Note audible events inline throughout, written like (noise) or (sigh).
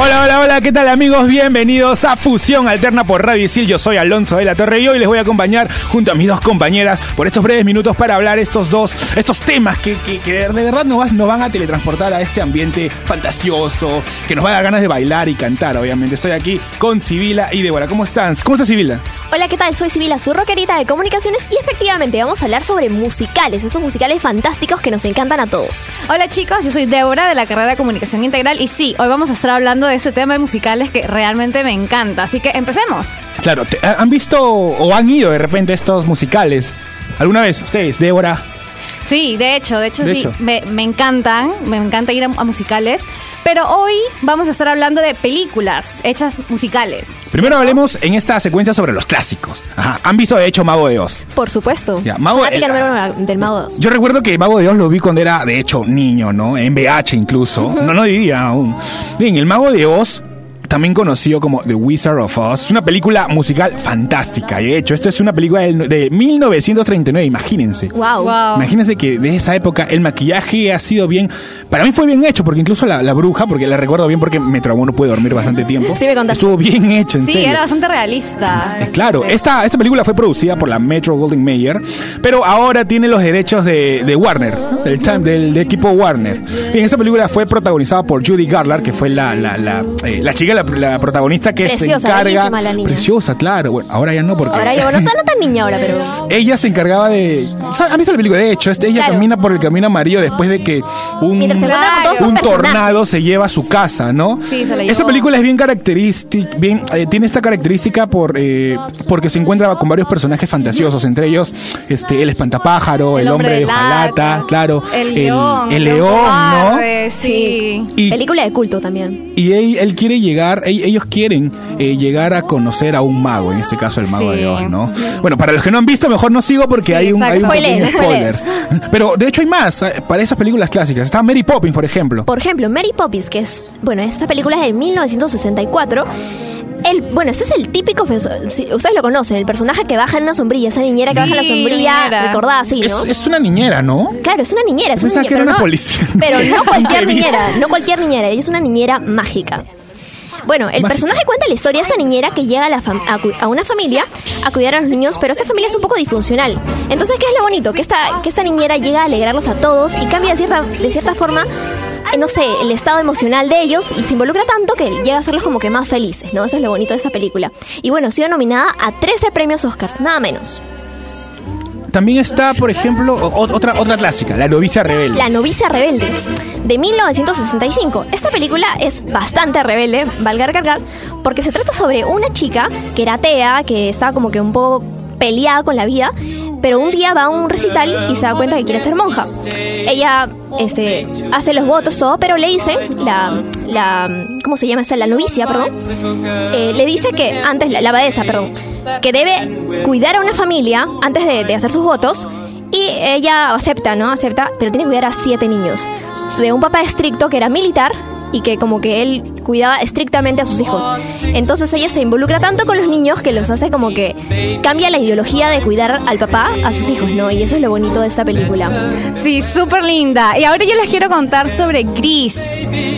Hola, hola, hola, ¿qué tal amigos? Bienvenidos a Fusión Alterna por Radio Isil. Yo soy Alonso de la Torre y hoy les voy a acompañar junto a mis dos compañeras por estos breves minutos para hablar estos dos, estos temas que, que- que de verdad nos, vas- nos van a teletransportar a este ambiente fantasioso, que nos va a dar ganas de bailar y cantar, obviamente. Estoy aquí con Sibila y Débora. ¿Cómo están? ¿Cómo está Sibila? Hola, ¿qué tal? Soy Sibila, su rockerita de comunicaciones y efectivamente vamos a hablar sobre musicales, esos musicales fantásticos que nos encantan a todos. Hola chicos, yo soy Débora de la carrera de Comunicación Integral y sí, hoy vamos a estar hablando de este tema de musicales que realmente me encanta, así que empecemos. Claro, ¿han visto o han ido de repente estos musicales? ¿Alguna vez ustedes, Débora? Sí, de hecho, de hecho De sí, hecho. Me, me encantan, me encanta ir a, a musicales, pero hoy vamos a estar hablando de películas hechas musicales. Primero hablemos en esta secuencia sobre los clásicos. Ajá. ¿Han visto de hecho Mago de Oz? Por supuesto. Ya, Mago- Fanática eh, del Mago 2. Yo recuerdo que Mago de Oz lo vi cuando era, de hecho, niño, ¿no? En VH incluso. No, no vivía aún. Bien, el Mago de Oz, también conocido como The Wizard of Oz, es una película musical fantástica. Y de hecho, esta es una película de 1939, imagínense. Wow. Wow. Imagínense que de esa época el maquillaje ha sido bien. Para mí fue bien hecho, porque incluso la, la bruja, porque la recuerdo bien porque me traumó, no pude dormir bastante tiempo. Sí, me contaste. Estuvo bien hecho, en Sí, serio. era bastante realista. Claro, esta, esta película fue producida por la Metro Goldwyn Mayer, pero ahora tiene los derechos de, de Warner, del, time- del, del equipo Warner. Bien, esta película fue protagonizada por Judy Garland, que fue la, la, la, eh, la chica, la, la protagonista que Preciosa, se encarga. bellísima la niña. Preciosa, claro. Bueno, ahora ya no, porque. Ahora bueno, no tan niña ahora, pero... Ella se encargaba de. ¿sabe? ¿Han visto la película? De hecho, este- ella Claro. camina por el camino amarillo después de que un, un tornado se lleva a su casa, ¿no? Sí, se la Esa película es bien característica, bien, eh, tiene esta característica por eh, porque se encuentra con varios personajes fantasiosos, entre ellos este el espantapájaro, el, El hombre, hombre de hojalata, claro, El león. el león león, ¿no? Sí. Y, Película de culto también. y él, él quiere llegar, ell- ellos quieren eh, llegar a conocer a un mago, en este caso el mago Sí. de Oz, ¿no? Bueno, para los que no han visto, mejor no sigo porque Sí, hay un, hay un pequeño Spoiler. Pero de hecho hay más, eh, para esas películas clásicas. Está Mary Poppins, por ejemplo. Por ejemplo, Mary Poppins, que es, bueno, esta película es de 1964. El, bueno, este es el típico, ustedes lo conocen, el personaje que baja en una sombrilla, esa niñera que Sí, baja en la sombrilla, niñera. recordada así, Es, ¿no? es una niñera, ¿no? Claro, es una niñera, es una niñera. que era pero una no- policía. Pero no (laughs) cualquier niñera, no cualquier niñera, ella es una niñera mágica. Bueno, el personaje cuenta la historia de esta niñera que llega a, la fam- a, cu- a una familia a cuidar a los niños, pero esta familia es un poco disfuncional. Entonces, ¿qué es lo bonito? Que esta, que esta niñera llega a alegrarlos a todos y cambia de cierta, de cierta forma, eh, no sé, el estado emocional de ellos y se involucra tanto que llega a hacerlos como que más felices, ¿no? Eso es lo bonito de esta película. Y bueno, ha sido nominada a 13 premios Oscars, nada menos. También está, por ejemplo, otra, otra clásica, La novicia rebelde. La novicia rebelde, de 1965. Esta película es bastante rebelde, valga cargar, porque se trata sobre una chica que era atea, que estaba como que un poco peleada con la vida, pero un día va a un recital y se da cuenta que quiere ser monja. Ella este, hace los votos, todo, pero le dice, la, la ¿cómo se llama esta? La novicia, perdón, eh, le dice que antes, la, la abadesa, perdón, que debe cuidar a una familia antes de, de hacer sus votos. Y ella acepta, ¿no? Acepta, pero tiene que cuidar a siete niños. De un papá estricto que era militar y que como que él cuidaba estrictamente a sus hijos. Entonces ella se involucra tanto con los niños que los hace como que cambia la ideología de cuidar al papá a sus hijos, ¿no? Y eso es lo bonito de esta película. Sí, súper linda. Y ahora yo les quiero contar sobre Gris.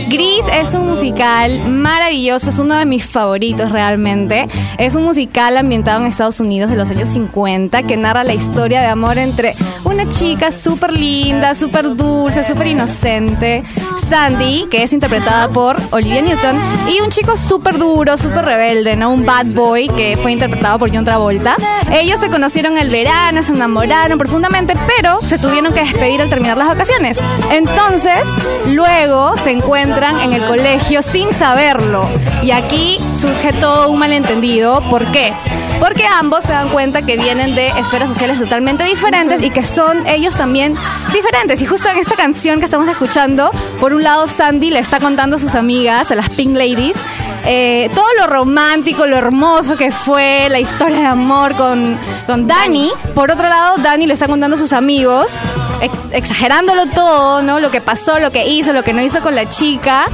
Gris es un musical maravilloso, es uno de mis favoritos realmente. Es un musical ambientado en Estados Unidos de los años 50 que narra la historia de amor entre una chica súper linda, súper dulce, súper inocente, Sandy, que es interpretada por Olivia Newton, y un chico súper duro, súper rebelde, ¿no? Un bad boy que fue interpretado por John Travolta. Ellos se conocieron el verano, se enamoraron profundamente, pero se tuvieron que despedir al terminar las vacaciones. Entonces, luego se encuentran en el colegio sin saberlo. Y aquí surge todo un malentendido. ¿Por qué? Porque ambos se dan cuenta que vienen de esferas sociales totalmente diferentes y que son ellos también diferentes. Y justo en esta canción que estamos escuchando, por un lado Sandy le está contando a sus amigas, a las Pink Ladies, eh, todo lo romántico, lo hermoso que fue la historia de amor con, con Dani. Por otro lado, Dani le está contando a sus amigos, ex- exagerándolo todo, ¿no? Lo que pasó, lo que hizo, lo que no hizo con la chica.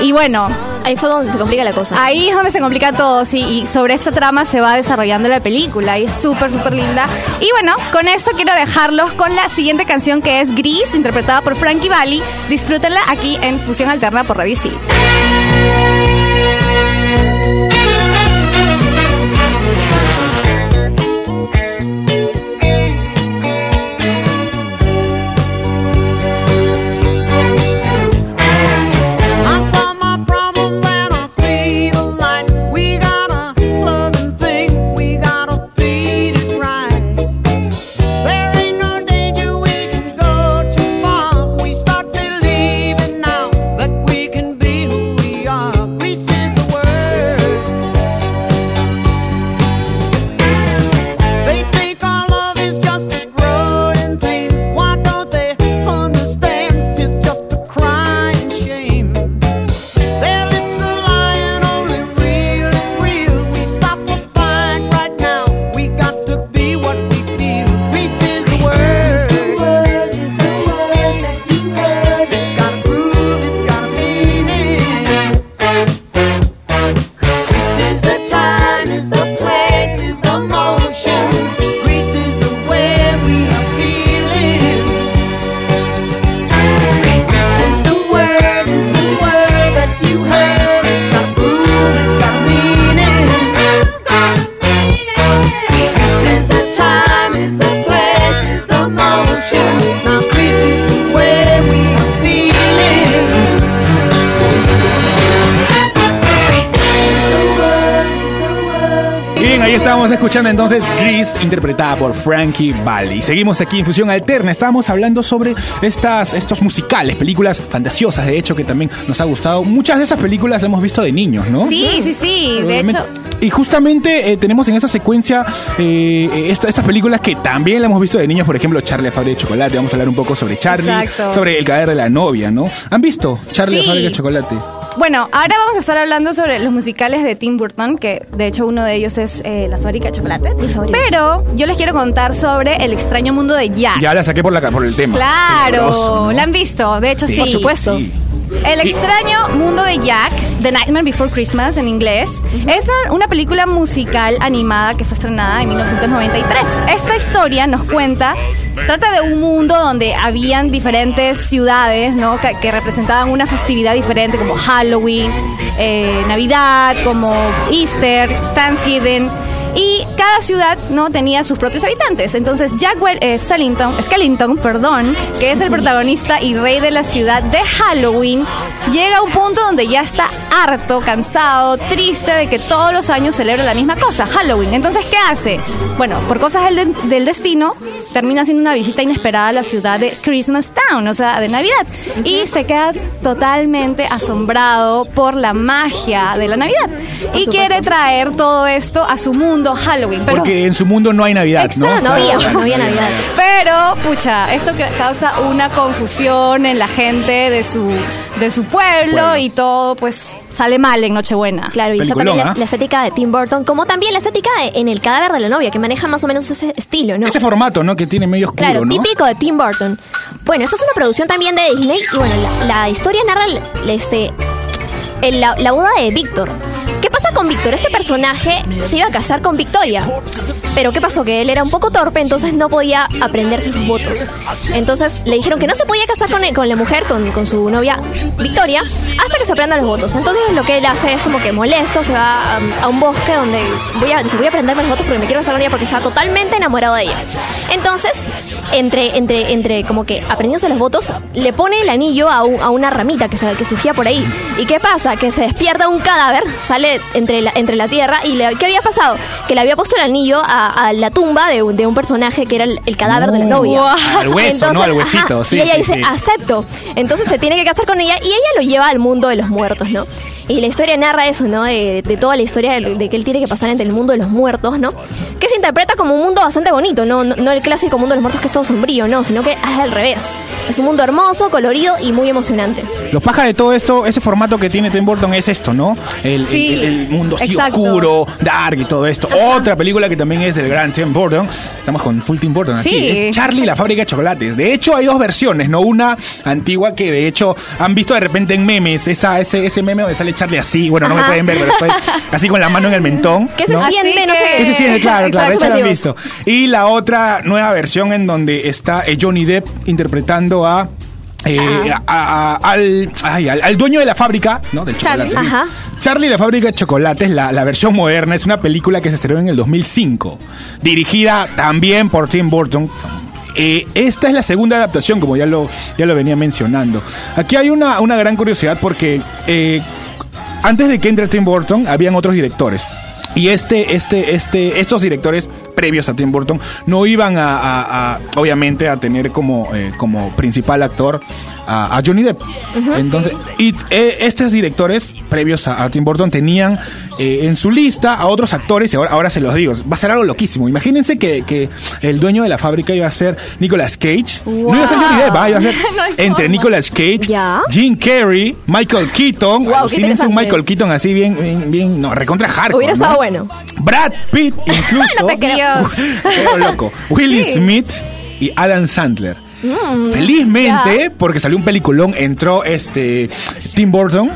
Y bueno, Ahí fue donde se complica la cosa. Ahí es donde se complica todo, sí, y sobre esta trama se va desarrollando la película y es súper, súper linda. Y bueno, con esto quiero dejarlos con la siguiente canción que es Gris, interpretada por Frankie Valli. Disfrútenla aquí en Fusión Alterna por Radio Isil. Ahí estábamos escuchando entonces Gris, interpretada por Frankie Valli. Seguimos aquí en Fusión Alterna. Estábamos hablando sobre estas, estos musicales, películas fantasiosas, de hecho, que también nos ha gustado. Muchas de esas películas las hemos visto de niños, ¿no? Sí, sí, sí, de hecho... Y justamente eh, tenemos en esa secuencia eh, esta- estas películas que también la hemos visto de niños, por ejemplo, Charlie fábrica de chocolate. Vamos a hablar un poco sobre Charlie, Exacto. sobre el caer de la novia, ¿no? ¿Han visto Charlie Sí. fábrica de chocolate? Bueno, ahora vamos a estar hablando sobre los musicales de Tim Burton, que de hecho uno de ellos es eh, La fábrica de chocolates. Mi favorito. Pero yo les quiero contar sobre El extraño mundo de Jack. Ya la saqué por, la, por el tema. Claro, Doloroso, ¿no? la han visto, de hecho sí. Por supuesto. Sí. El Sí. extraño mundo de Jack, The Nightmare Before Christmas en inglés, es una película musical animada que fue estrenada en 1993. Esta historia nos cuenta, trata de un mundo donde habían diferentes ciudades, ¿no? Que, que representaban una festividad diferente como Halloween, eh, Navidad, como Easter, Thanksgiving. Y cada ciudad no tenía sus propios habitantes. Entonces Jack eh, Skellington, Skellington, perdón, que es el protagonista y rey de la ciudad de Halloween, llega a un punto donde ya está harto, cansado, triste de que todos los años celebra la misma cosa, Halloween. Entonces, ¿qué hace? Bueno, por cosas del, de- del destino, termina haciendo una visita inesperada a la ciudad de Christmas Town, o sea, de Navidad. Y se queda totalmente asombrado por la magia de la Navidad. Y quiere traer todo esto a su mundo Halloween. Pero, Porque en su mundo no hay Navidad, ¿no? Exacto, no había, no había Navidad. pero, pucha, esto que causa una confusión en la gente de su, de su pueblo Pueblo. y todo, pues sale mal en Nochebuena. Claro, y Peliculón, también la, ¿ah? la estética de Tim Burton, como también la estética de- en el cadáver de la novia, que maneja más o menos ese estilo, ¿no? Ese formato, ¿no? Que tiene medio oscuro, Claro, ¿no? típico de Tim Burton. Bueno, esta es una producción también de Disney y bueno, la, la historia narra el- este, el- la, la boda de Víctor. ¿Qué pasa con? Este personaje se iba a casar con Victoria. Pero ¿qué pasó? Que él era un poco torpe, entonces no podía aprenderse sus votos. Entonces le dijeron que no se podía casar con, la mujer, con, su novia Victoria, hasta que se aprendan los votos. Entonces lo que él hace es como que molesto, se va a, a un bosque donde voy a, dice, voy a aprenderme los votos porque me quiero casar con ella porque está totalmente enamorado de ella. Entonces, entre, entre, entre como que aprendiéndose los votos, le pone el anillo a, un- a una ramita que, se, que surgía por ahí. ¿Y qué pasa? Que se despierta un cadáver, sale entre la, entre la tierra y le, ¿qué había pasado? Que le había puesto el anillo a, a la tumba de, un- de un personaje que era el, el cadáver de la novia. Al hueso, ¿no? Al huesito, sí, Y ella sí, dice, sí. acepto. Entonces se tiene que casar con ella y ella lo lleva al mundo de los muertos, ¿no? Y la historia narra eso, ¿no? De, de toda la historia de, de que él tiene que pasar entre el mundo de los muertos, ¿no? Que se interpreta como un mundo bastante bonito, ¿no? No, no el clásico mundo de los muertos que es todo sombrío, no, sino que es al revés. Es un mundo hermoso, colorido y muy emocionante. Lo paja de todo esto, ese formato que tiene Tim Burton es esto, ¿no? El, Sí, el- el mundo así exacto. oscuro, dark y todo esto. Otra película que también es del gran Tim Burton. Estamos con full Tim Burton aquí. Sí. Es Charlie y la fábrica de chocolates. De hecho, hay dos versiones, ¿no? Una antigua que de hecho han visto de repente en memes, esa, ese, ese meme donde sale Charlie así. Bueno, no me pueden ver, pero estoy así con la mano en el mentón. ¿Qué se ¿no? siente? No sé. Que se siente, claro, claro, de hecho lo han visto. Y la otra nueva versión en donde está eh, Johnny Depp interpretando a. eh, a- a- al, ay, al, al dueño de la fábrica, ¿no? Del chocolate. Charlie. Ajá. Charlie y la fábrica de chocolates, la, la versión moderna, es una película que se estrenó en el 2005, dirigida también por Tim Burton. Eh, esta es la segunda adaptación, como ya lo, ya lo venía mencionando. Aquí hay una, una gran curiosidad porque eh, antes de que entre Tim Burton, habían otros directores. Y este, este, este, estos directores previos a Tim Burton no iban a, a- a, obviamente, a tener como, eh, como principal actor a, a Johnny Depp. Entonces, y eh, estos directores previos a, Tim Burton tenían eh, en su lista a otros actores, y ahora, ahora se los digo, va a ser algo loquísimo. Imagínense que, que el dueño de la fábrica iba a ser Nicolas Cage. No iba a ser Johnny Depp, ah, iba a ser (laughs) No entre forma. Nicolas Cage, Ya. Jim Carrey, Michael Keaton. Wow, un. Michael Keaton así bien, bien, bien, no, recontra hardcore. Hubiera ¿no? estado bueno. Brad Pitt, incluso. (laughs) No te creo. Dios. Pero loco. (laughs) Will Smith y Adam Sandler. Felizmente, porque salió un peliculón, entró este Tim Burton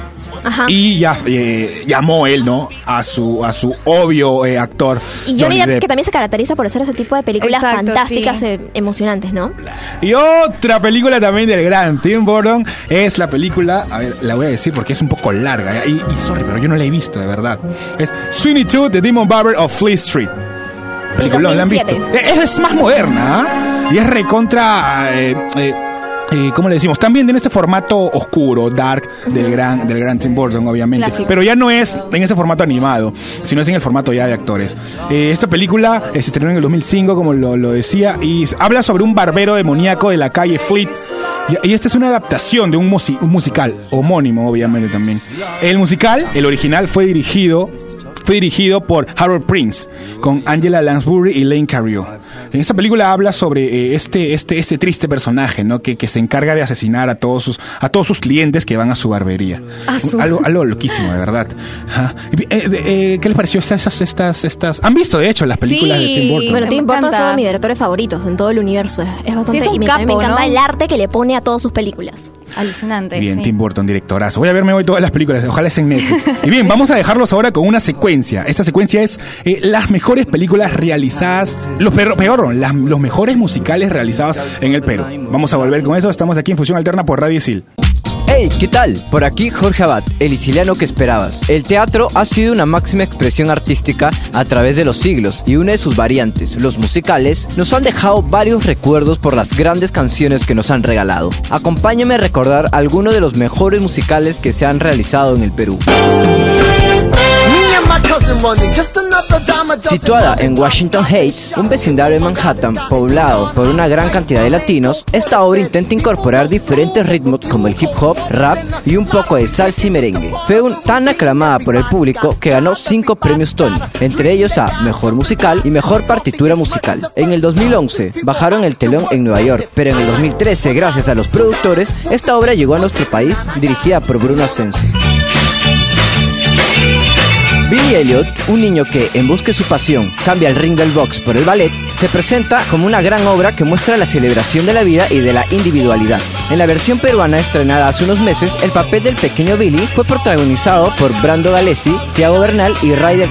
Ajá. y ya eh, llamó él, ¿no? A su a su obvio eh, actor. Y Johnny Depp, que también se caracteriza por hacer ese tipo de películas Exacto, fantásticas, sí. eh, emocionantes, ¿no? Y otra película también del gran Tim Burton es la película, a ver, la voy a decir porque es un poco larga, ¿eh? y, y sorry, pero yo no la he visto, de verdad. Es Sweeney Todd, The Demon Barber of Fleet Street. Peliculón, ¿la han visto? 2007. Es, es más moderna, ¿ah? Y es recontra... Eh, eh, eh, ¿Cómo le decimos? También en este formato oscuro, dark, del gran, del gran Tim Burton, obviamente. Clásico. Pero ya no es en ese formato animado, sino es en el formato ya de actores. Eh, esta película eh, se estrenó en el 2005, como lo, lo decía, y habla sobre un barbero demoníaco de la calle Fleet. Y, y esta es una adaptación de un, musi- un musical, homónimo, obviamente también. El musical, el original, fue dirigido fue dirigido por Harold Prince, con Angela Lansbury y Lane Carrió. En esta película habla sobre eh, este, este, este triste personaje, ¿no? Que, que se encarga de asesinar a todos sus, a todos sus clientes que van a su barbería. A su- Algo, algo loquísimo, de verdad. Eh, eh, ¿Qué les pareció estas, estas, estas? ¿Han visto, de hecho, las películas Sí. de Tim Burton? Bueno, Me Tim Burton es uno de mis directores favoritos en todo el universo. Es, es bastante. Sí, es un y me, también capo, me encanta ¿no? el arte que le pone a todas sus películas. Alucinante. Bien, sí. Tim Burton, directorazo. Voy a verme hoy todas las películas, ojalá es en Netflix. (laughs) Y bien, vamos a dejarlos ahora con una secuencia. Esta secuencia es eh, las mejores películas realizadas, los peor, peor, los mejores musicales realizados en el Perú. Vamos a volver con eso, estamos aquí en Fusión Alterna por Radio Isil. Hey, ¿qué tal? Por aquí Jorge Abad, el siciliano que esperabas. El teatro ha sido una máxima expresión artística a través de los siglos y una de sus variantes, los musicales, nos han dejado varios recuerdos por las grandes canciones que nos han regalado. Acompáñame a recordar algunos de los mejores musicales que se han realizado en el Perú. Situada en Washington Heights, un vecindario de Manhattan poblado por una gran cantidad de latinos, esta obra intenta incorporar diferentes ritmos como el hip hop, rap y un poco de salsa y merengue. Fue un- tan aclamada por el público que ganó cinco premios Tony, entre ellos a Mejor Musical y Mejor Partitura Musical. En el 2011 bajaron el telón en Nueva York, pero en el 2013, gracias a los productores, esta obra llegó a nuestro país dirigida por Bruno Ascenso. Billy Elliot, un niño que, en busca de su pasión, cambia el ring del box por el ballet, se presenta como una gran obra que muestra la celebración de la vida y de la individualidad. En la versión peruana estrenada hace unos meses, el papel del pequeño Billy fue protagonizado por Brando Galesi, Tiago Bernal y Ray del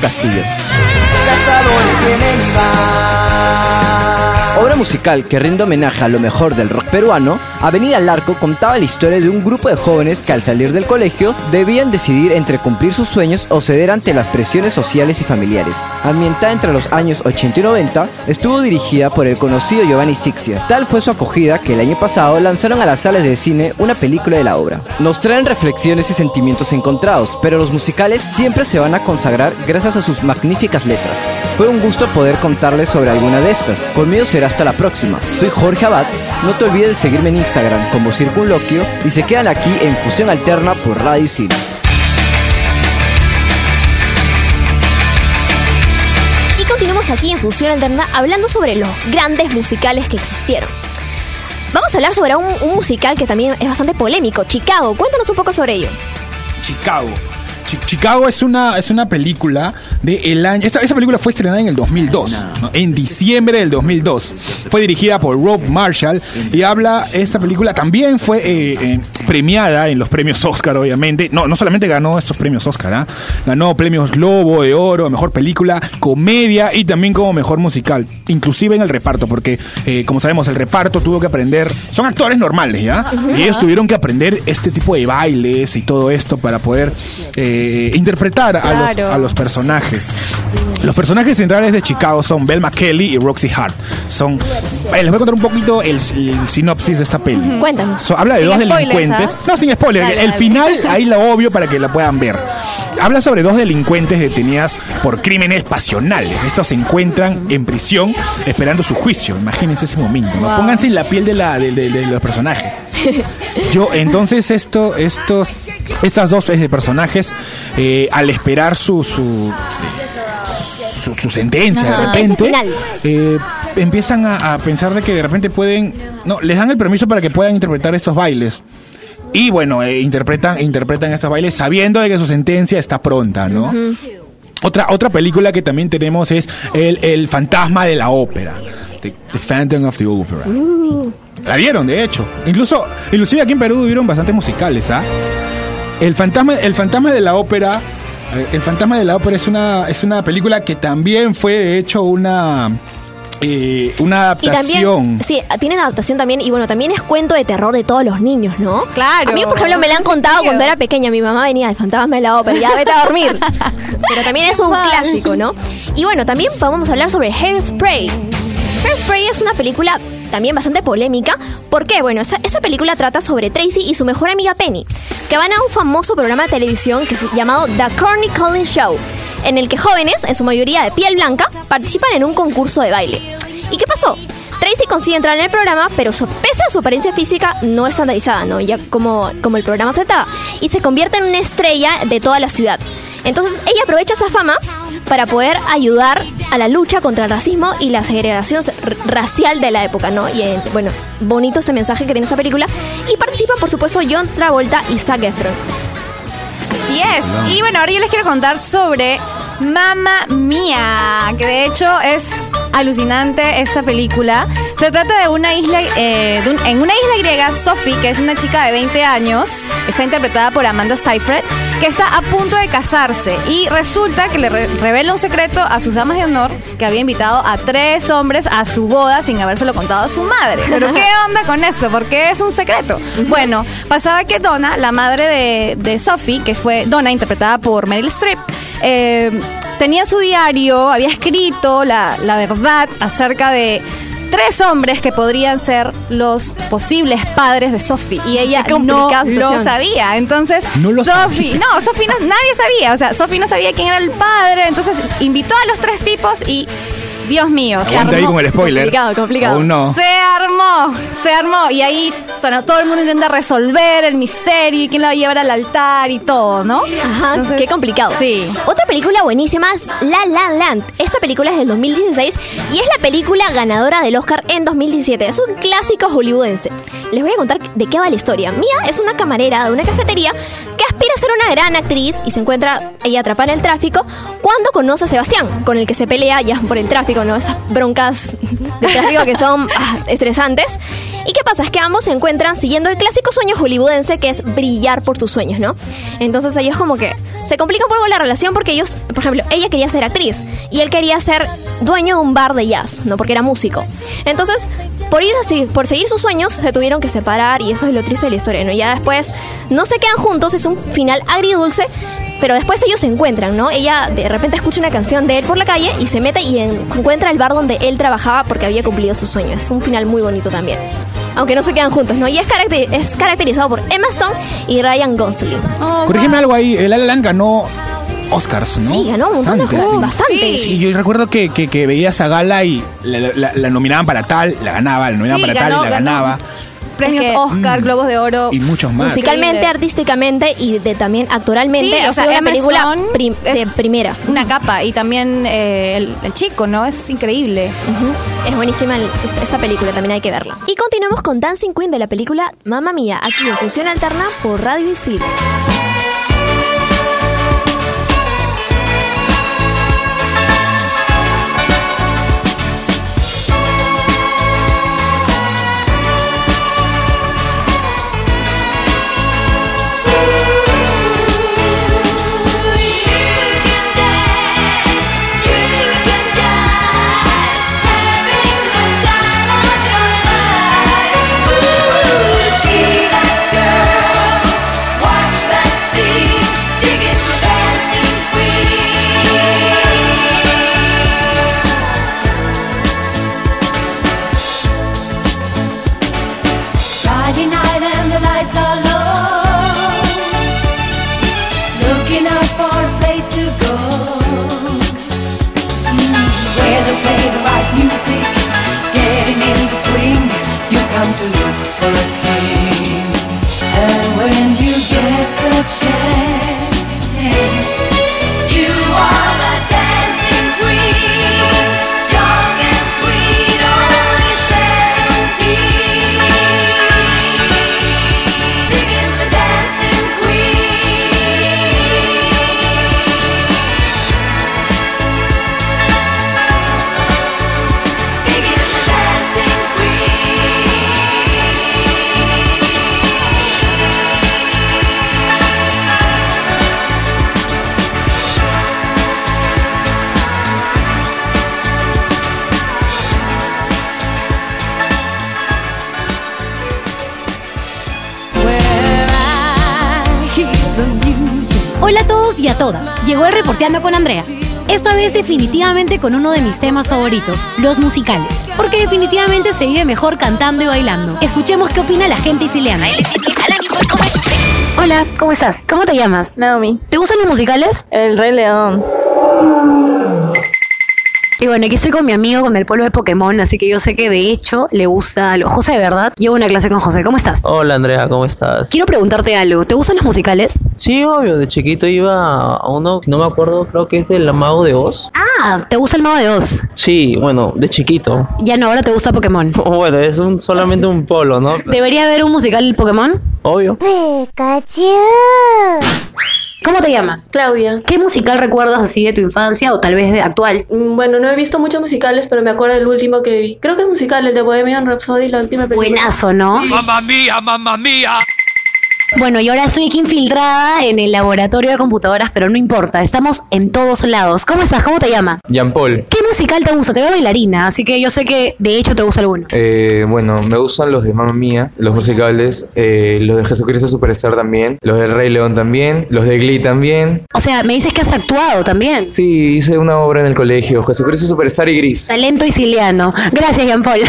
musical que rinde homenaje a lo mejor del rock peruano, Avenida al Arco contaba la historia de un grupo de jóvenes que al salir del colegio debían decidir entre cumplir sus sueños o ceder ante las presiones sociales y familiares. Ambientada entre los años 80 y 90, estuvo dirigida por el conocido Giovanni Sixia. Tal fue su acogida que el año pasado lanzaron a las salas de cine una película de la obra. Nos traen reflexiones y sentimientos encontrados, pero los musicales siempre se van a consagrar gracias a sus magníficas letras. Fue un gusto poder contarles sobre alguna de estas. Conmigo será hasta la próxima. Soy Jorge Abad. No te olvides de seguirme en Instagram como Circunloquio y se quedan aquí en Fusión Alterna por Radio City. Y continuamos aquí en Fusión Alterna hablando sobre los grandes musicales que existieron. Vamos a hablar sobre un, un musical que también es bastante polémico, Chicago. Cuéntanos un poco sobre ello. Chicago Chi- Chicago es una, es una película de el año. Esta, esta película fue estrenada en el 2002, ¿no? en diciembre del 2002. Fue dirigida por Rob Marshall y habla. Esta película también fue eh, eh, premiada en los premios Oscar, obviamente. No, no solamente ganó estos premios Oscar, ¿ah? ganó premios Globo de Oro, mejor película, comedia y también como mejor musical, inclusive en el reparto, porque eh, como sabemos, el reparto tuvo que aprender. Son actores normales, ¿ya? Y ellos tuvieron que aprender este tipo de bailes y todo esto para poder eh, interpretar a, los, Claro. a los personajes. Los personajes centrales de Chicago son Belma Kelly y Roxy Hart. Son, eh, les voy a contar un poquito el, el sinopsis de esta peli. Cuéntanos. So, habla de Sin dos spoilers, delincuentes. ¿ah? No, sin spoiler. Dale, el dale. final, (laughs) ahí lo obvio para que la puedan ver. Habla sobre dos delincuentes detenidas por crímenes pasionales. Estos se encuentran en prisión esperando su juicio. Imagínense ese momento. ¿no? Wow. Pónganse en la piel de, la, de, de- de los personajes. Yo, entonces, esto, estos, estas dos eh, personajes, eh, al esperar su, su, su, su sentencia, de repente, eh, empiezan a, a pensar de que de repente pueden, no, les dan el permiso para que puedan interpretar estos bailes. Y bueno, eh, interpretan, interpretan estos bailes sabiendo de que su sentencia está pronta, ¿no? Otra, otra película que también tenemos es El, el fantasma de la ópera. The, The Phantom of the Opera. La vieron, de hecho. Incluso, inclusive aquí en Perú hubieron bastantes musicales, ¿ah? El fantasma, el fantasma de la ópera. eh, El fantasma de la ópera es una, es una película que también fue, de hecho, una. eh, una Y adaptación. también, sí, tienen adaptación también, y bueno, también es cuento de terror de todos los niños, ¿no? Claro. A mí, por ejemplo, me la han contado cuando era pequeña. Mi mamá venía, el fantasma de la ópera, ya vete a dormir. (laughs) Pero también es un clásico, ¿no? Y bueno, también vamos a hablar sobre Hairspray. Hairspray es una película también bastante polémica. ¿Por qué? Bueno, esa película trata sobre Tracy y su mejor amiga Penny, que van a un famoso programa de televisión que es llamado The Corny Collins Show, en el que jóvenes, en su mayoría de piel blanca, participan en un concurso de baile. ¿Y qué pasó? Tracy consigue entrar en el programa, pero pese a su apariencia física no estandarizada, ¿no? Ya como, como el programa trataba. Y se convierte en una estrella de toda la ciudad. Entonces ella aprovecha esa fama para poder ayudar a la lucha contra el racismo y la segregación racial de la época, ¿no? Y eh, bueno, bonito este mensaje que tiene esta película. Y participan, por supuesto, John Travolta y Zac Efron. Así es. Y bueno, ahora yo les quiero contar sobre Mamma Mía, que de hecho es alucinante esta película. Se trata de una isla, eh, de un- en una isla griega, Sophie, que es una chica de 20 años, está interpretada por Amanda Seyfried, que está a punto de casarse y resulta que le re- revela un secreto a sus damas de honor que había invitado a tres hombres a su boda sin habérselo contado a su madre. Pero ¿qué (laughs) onda con esto? ¿Por qué es un secreto? Bueno, pasaba que Donna, la madre de, de Sophie, que fue Donna interpretada por Meryl Streep, eh, tenía su diario, había escrito la, la verdad acerca de tres hombres que podrían ser los posibles padres de Sophie y ella no lo sabía. Entonces, No lo Sophie, no, Sophie no, nadie sabía, o sea, Sophie no sabía quién era el padre, entonces invitó a los tres tipos y Dios mío, se ahí armó. con el spoiler. Complicado, complicado. Aún no. Se armó, se armó. Y ahí bueno, todo el mundo intenta resolver el misterio y quién la va a llevar al altar y todo, ¿no? Ajá, Entonces, qué complicado. Sí. Otra película buenísima es La La Land. Esta película es del 2016 y es la película ganadora del Oscar en 2017. Es un clásico hollywoodense. Les voy a contar de qué va la historia. Mia es una camarera de una cafetería aspira a ser una gran actriz y se encuentra ella atrapada en el tráfico cuando conoce a Sebastián, con el que se pelea ya por el tráfico, ¿no? Esas broncas de tráfico que son (laughs) ah, estresantes. ¿Y qué pasa? Es que ambos se encuentran siguiendo el clásico sueño hollywoodense que es brillar por tus sueños, ¿no? Entonces ellos como que se complica un poco la relación porque ellos, por ejemplo, ella quería ser actriz y él quería ser dueño de un bar de jazz, ¿no? Porque era músico. Entonces, por ir por seguir sus sueños, se tuvieron que separar y eso es lo triste de la historia, ¿no? Ya después no se quedan juntos, es un final agridulce, pero después ellos se encuentran, ¿no? Ella de repente escucha una canción de él por la calle y se mete y en- encuentra el bar donde él trabajaba porque había cumplido su sueño. Es un final muy bonito también. Aunque no se quedan juntos, ¿no? Y es, caracter- caracterizado por Emma Stone y Ryan Gosling. Corrígeme algo ahí. El La La Land ganó Oscars, ¿no? Sí, ganó un montón de Bastante, juegos, sí. bastante. Sí, yo recuerdo que, que, que veía esa gala y la, la- la nominaban para tal, la ganaba, la nominaban Sí, para tal y la ganó. ganaba. premios Es que- Oscar, Globos de Oro. Y muchos más. Musicalmente, artísticamente y de también actualmente Sí, o sea, una película Stone prim- es- de primera. Una capa. Y también eh, el, el chico, ¿no? Es increíble. Es buenísima el- esta, esta película, también hay que verla. Y continuamos con Dancing Queen de la película Mamma Mía, aquí en Fusión Alterna por Radio Isil. Con uno de mis temas favoritos, los musicales. Porque definitivamente se vive mejor cantando y bailando. Escuchemos qué opina la gente isiliana. Hola, ¿cómo estás? ¿Cómo te llamas? Naomi, ¿Te gustan los musicales? el Rey León. Y bueno, aquí estoy con mi amigo con el polvo de Pokémon, así que yo sé que de hecho le gusta a lo- José, ¿verdad? Llevo una clase con José. ¿Cómo estás? Hola Andrea, ¿cómo estás? Quiero preguntarte algo. ¿Te gustan los musicales? Sí, obvio, de chiquito iba a uno, no me acuerdo, creo que es del Mago de Oz. Ah, ¿te gusta el Mago de Oz? Sí, bueno, de chiquito. Ya no, ahora te gusta Pokémon. (laughs) Bueno, es un, solamente un polo, ¿no? ¿Debería haber un musical Pokémon? Obvio. ¿Cómo te llamas? Claudia. ¿Qué musical recuerdas así de tu infancia o tal vez de actual? Mm, Bueno, no he visto muchos musicales, pero me acuerdo del último que vi. Creo que es musical, el de Bohemian Rhapsody, la última película. Buenazo, ¿no? ¡Mamma mía, mamma mía! Bueno, y ahora estoy aquí infiltrada en el laboratorio de computadoras, pero no importa, estamos en todos lados. ¿Cómo estás? ¿Cómo te llamas? Jean Paul. ¿Qué musical te gusta? Te veo bailarina, así que yo sé que de hecho te gusta alguno. Eh, bueno, me gustan los de Mamma Mía, los musicales, eh, los de Jesucristo Superstar también, los del Rey León también, los de Glee también. O sea, me dices que has actuado también. Sí, hice una obra en el colegio, Jesucristo Superstar y Gris. Talento isiliano. Gracias, Jean Paul.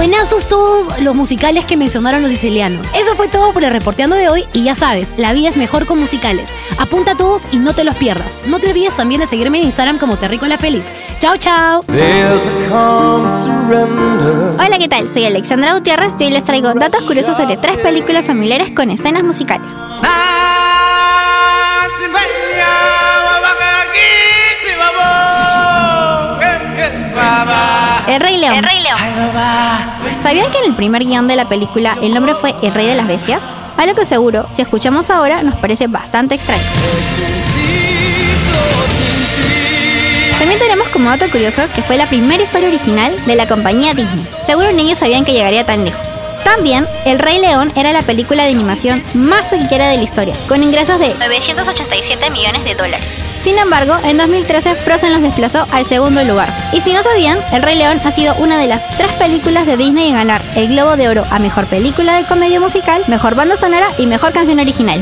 Buenazos todos los musicales que mencionaron los sicilianos. Eso fue todo por el reporteando de hoy y ya sabes, la vida es mejor con musicales. Apunta a todos y no te los pierdas. No te olvides también de seguirme en Instagram como Terricola Feliz. Chao, chao. Hola, ¿qué tal? Soy Alexandra Gutiérrez y hoy les traigo datos curiosos sobre tres películas familiares con escenas musicales. El Rey León. ¿Sabían que en el primer guion de la película el nombre fue El Rey de las Bestias? Algo que seguro, si escuchamos ahora, nos parece bastante extraño. También tenemos como dato curioso que fue la primera historia original de la compañía Disney. Seguro ni ellos sabían que llegaría tan lejos. También, El Rey León era la película de animación más taquillera de la historia, con ingresos de 987 millones de dólares. Sin embargo, en 2013 Frozen los desplazó al segundo lugar. Y si no sabían, El Rey León ha sido una de las tres películas de Disney en ganar el Globo de Oro a Mejor Película de Comedia Musical, Mejor Banda Sonora y Mejor Canción Original.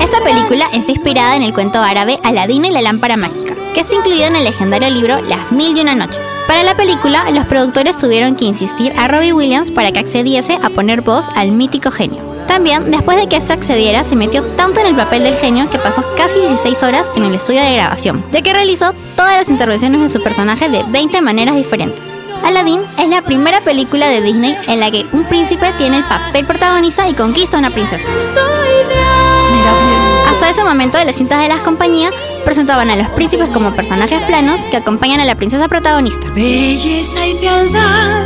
Esta película está inspirada en el cuento árabe Aladín y la lámpara mágica, que está incluido en el legendario libro Las Mil y Una Noches. Para la película, los productores tuvieron que insistir a Robbie Williams para que accediese a poner voz al mítico genio. También, después de que se accediera, se metió tanto en el papel del genio que pasó casi 16 horas en el estudio de grabación, ya que realizó todas las intervenciones de su personaje de 20 maneras diferentes. Aladdin es la primera película de Disney en la que un príncipe tiene el papel protagonista y conquista a una princesa. Hasta ese momento, las cintas de las compañías presentaban a los príncipes como personajes planos que acompañan a la princesa protagonista. Belleza y fealdad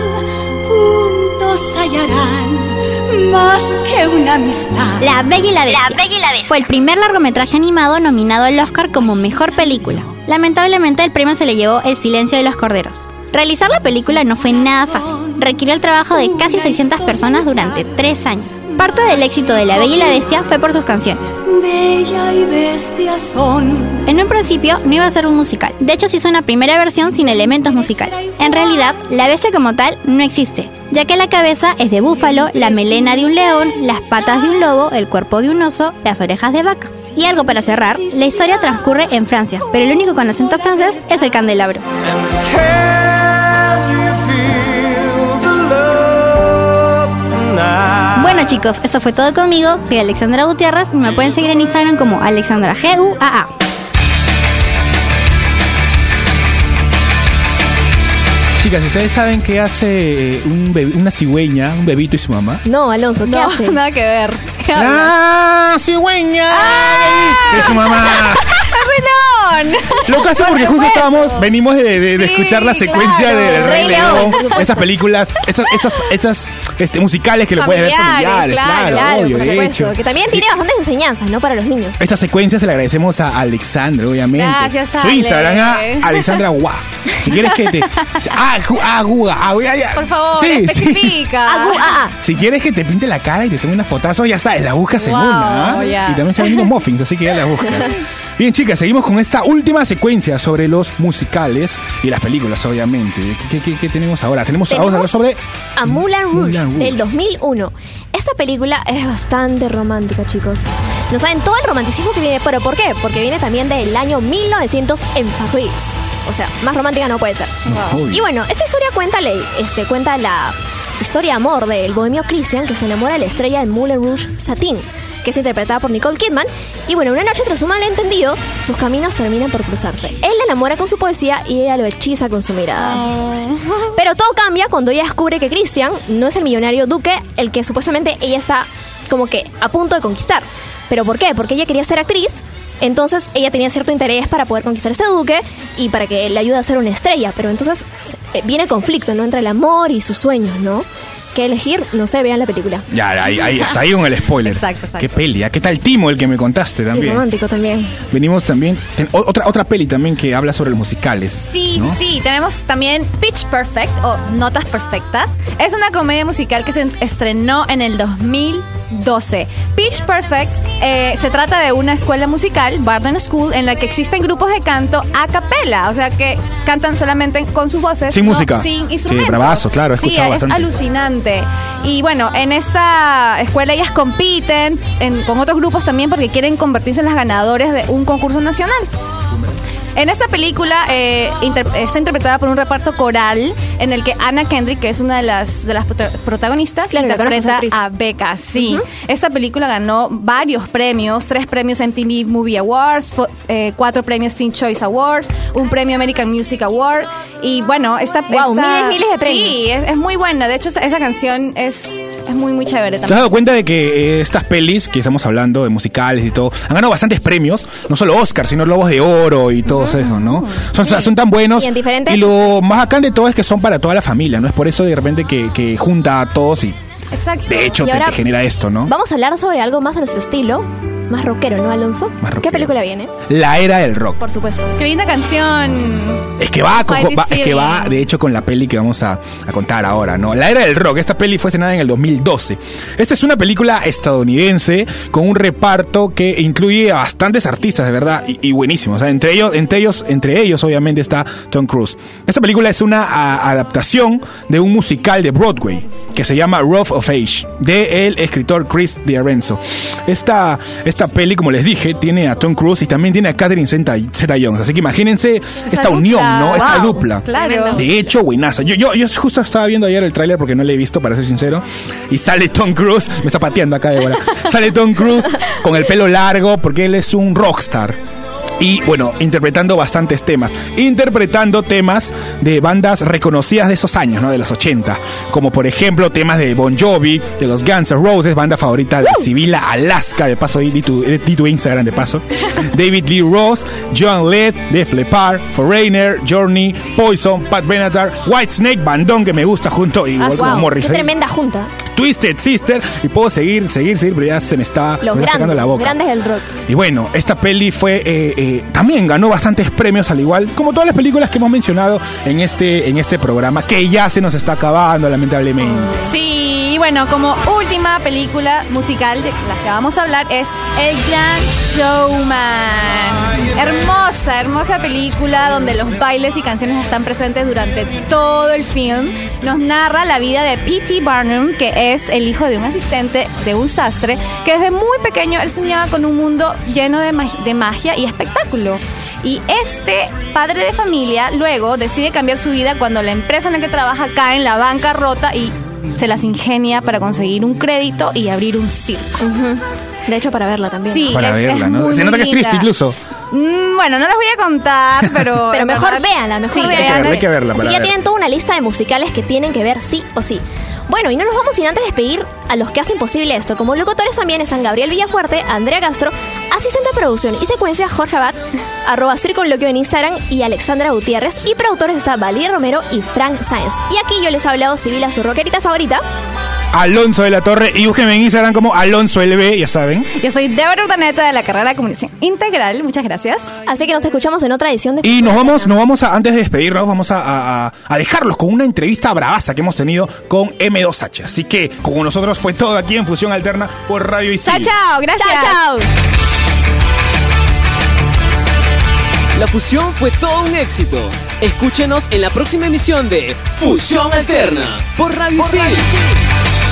juntos hallarán más que una amistad. La Bella y la Bestia. Fue el primer largometraje animado nominado al Oscar como mejor película. Lamentablemente, el premio se le llevó El silencio de los corderos. Realizar la película no fue nada fácil. Requirió el trabajo de casi 600 personas durante tres años. Parte del éxito de La Bella y la Bestia fue por sus canciones. Bella y bestia son. En un principio no iba a ser un musical. De hecho, se hizo una primera versión sin elementos musicales. En realidad, la bestia como tal no existe, ya que la cabeza es de búfalo, la melena de un león, las patas de un lobo, el cuerpo de un oso, las orejas de vaca. Y algo para cerrar, la historia transcurre en Francia, pero el único con acento francés es el candelabro. Bueno chicos, eso fue todo conmigo. Soy Alexandra Gutiérrez y me pueden seguir en Instagram como Alexandra Chicas, ¿ustedes saben qué hace eh, un bebé- una cigüeña, un bebito y su mamá? No, Alonso, ¿qué No, hace? nada que ver. ¿Qué ¡Ah, cigüeña! Es su mamá. (laughs) ¡Pelón! Lo que hace porque justo estábamos, venimos de, de- de Sí, escuchar la secuencia claro. de- del Rey Rey León, esas películas, esas, esas, esas este, musicales que lo puedes ver Familiares, familiares, claro, claro, Claro, obvio, por de supuesto. hecho. Que también tiene bastantes enseñanzas, ¿no? Para los niños. Esta secuencia se la agradecemos a Alexandra, obviamente. Gracias, Su Ale. Instagram, a (laughs) Alexandra Gua. Si quieres que te. Ah, ju- ah, Gua, ah, ya, ya. Por favor, Sí, sí. especifica. Agu, ah, ah. Si quieres que te pinte la cara y te tome una fotazo, ya sabes, la buscas en Wow, una. ¿ah? ya. Y también se ven unos muffins, así que ya la buscas. (laughs) Bien, chicas, seguimos con esta última secuencia sobre los musicales y las películas, obviamente. ¿Qué, qué- qué tenemos ahora? Tenemos, vamos a hablar sobre. a Moulin Rouge, Moulin Rouge. del 2001. Esta película es bastante romántica, chicos. No saben todo el romanticismo que viene, pero ¿por qué? Porque viene también del año 1900 en París. O sea, más romántica no puede ser. Y bueno, esta historia cuenta, este, cuenta la historia de amor del bohemio Christian que se enamora de la estrella de Moulin Rouge, Satin, que es interpretada por Nicole Kidman. Y bueno, una noche tras un malentendido, sus caminos terminan por cruzarse. Él la enamora con su poesía y ella lo hechiza con su mirada. Pero todo cambia cuando ella descubre que Christian no es el millonario duque, el que supuestamente ella está como que a punto de conquistar. ¿Pero por qué? Porque ella quería ser actriz. Entonces ella tenía cierto interés para poder conquistar a este duque y para que le ayude a ser una estrella. Pero entonces eh, viene el conflicto, ¿no? Entre el amor y sus sueños, ¿no? ¿Qué elegir? No sé, vean la película. Ya, ahí, ahí, hasta ahí con el spoiler. (laughs) Exacto, exacto. Qué peli, ¿ah? ¿qué tal Timo, el que me contaste Y también? romántico también. Venimos también. ten- otra, otra peli también que habla sobre los musicales. Sí, ¿no? sí. Tenemos también Pitch Perfect o Notas Perfectas. Es una comedia musical que se estrenó en el 2012. Pitch Perfect eh, se trata de una escuela musical, Barton School, en la que existen grupos de canto a capela. O sea, que cantan solamente con sus voces. Sin no música. Sin Sí, instrumentos. bravazo, claro, Sí, es bastante. alucinante. Y bueno, en esta escuela ellas compiten en- con otros grupos también porque quieren convertirse en las ganadoras de un concurso nacional. En esta película eh, inter- está interpretada por un reparto coral en el que Anna Kendrick, que es una de las, de las prota- protagonistas, Claro, interpreta a Becca. Sí, esta película ganó varios premios, tres premios MTV Movie Awards, eh, cuatro premios Teen Choice Awards, un premio American Music Award y bueno, esta... Guau, esta- miles, miles de premios. Sí, es, es muy buena. De hecho, esa, esa canción es, es muy, muy chévere ¿Te has también. dado cuenta de que eh, estas pelis que estamos hablando de musicales y todo han ganado bastantes premios? No solo Oscar, sino Lobos de Oro y todo eso, ¿no? Son, son tan buenos. Y en diferentes- y lo más bacán de todo es que son para toda la familia, ¿no? Es por eso de repente que, que junta a todos y Exacto. de hecho te, te genera esto, ¿no? Vamos a hablar sobre algo más a nuestro estilo, más rockero, ¿no, Alonso? Más ¿Qué película viene? La era del rock. Por supuesto. Qué linda canción. Es que va, con- va- es que va, de hecho, con la peli que vamos a, a contar ahora, ¿no? La era del rock. Esta peli fue estrenada en el 2012. Esta es una película estadounidense con un reparto que incluye a bastantes artistas, de verdad, y, y buenísimos. O sea, entre ellos, entre ellos, entre ellos, obviamente, está Tom Cruise. Esta película es una a- adaptación de un musical de Broadway que se llama Rough of Age, de el escritor Chris D'Arenzo. Esta, esta esta peli, como les dije, tiene a Tom Cruise y también tiene a Catherine Zeta-Jones. Así que imagínense esta dupla. unión, ¿no? Esta dupla. Claro. De hecho, buenaza. Yo, yo, yo justo estaba viendo ayer el tráiler porque no lo he visto, para ser sincero. Y sale Tom Cruise, me está pateando acá de bola. Sale Tom Cruise con el pelo largo porque él es un rockstar. Y bueno, interpretando bastantes temas. Interpretando temas de bandas reconocidas de esos años, ¿no? De los 80. Como por ejemplo temas de Bon Jovi, de los Guns N' Roses, banda favorita de Sibila Alaska, de paso, di tu, di tu Instagram de paso. David Lee Ross, John Led, Def Leppard, Foreigner, Journey, Poison, Pat Benatar, Whitesnake, bandón que me gusta junto, igual Ah, como wow. Qué tremenda junta. Twisted Sister, y puedo seguir, seguir, seguir, pero ya se me está, me está sacando grandes, la boca. grandes del rock. Y bueno, esta peli fue eh, eh, también ganó bastantes premios al igual como todas las películas que hemos mencionado en este en este programa que ya se nos está acabando lamentablemente. Sí, y bueno, como última película musical de la que vamos a hablar es El Gran Showman. Hermosa, hermosa película donde los bailes y canciones están presentes durante todo el film. Nos narra la vida de P.T. Barnum, que es el hijo de un asistente de un sastre, que desde muy pequeño él soñaba con un mundo lleno de, mag- de magia y espectáculo. Y este padre de familia luego decide cambiar su vida cuando la empresa en la que trabaja cae en la bancarrota y se las ingenia para conseguir un crédito y abrir un circo. De hecho, para verla también. Sí, Para es- verla, es Se nota que es triste incluso. Mm, bueno, no les voy a contar, (laughs) pero... Pero mejor véanla, mejor Sí, Hay que verla, hay que verla Así para ya ver. tienen toda una lista de musicales que tienen que ver sí o sí. Bueno, y no nos vamos sin antes despedir a los que hacen posible esto. Como locutores también están Gabriel Villafuerte, Andrea Castro, asistente de producción y secuencia Jorge Abad, arroba circunloquio en Instagram y Alexandra Gutiérrez. Y productores está Valeria Romero y Frank Sáenz. Y aquí yo les he hablado Sibila, su rockerita favorita. Alonso de la Torre y búsquenme en Instagram como Alonso LB, ya saben. Yo soy Débora Urdaneta de la carrera de Comunicación Integral. Muchas gracias. Así que nos escuchamos en otra edición de Y nos vamos, nos vamos a, antes de despedirnos, vamos a, a- a- a dejarlos con una entrevista bravaza que hemos tenido con M2H. Así que con nosotros fue todo aquí en Fusión Alterna por Radio Isil. Chao, chao. Gracias. Chao, chao. La fusión fue todo un éxito. Escúchenos en la próxima emisión de Fusión Alterna por Radio Isil.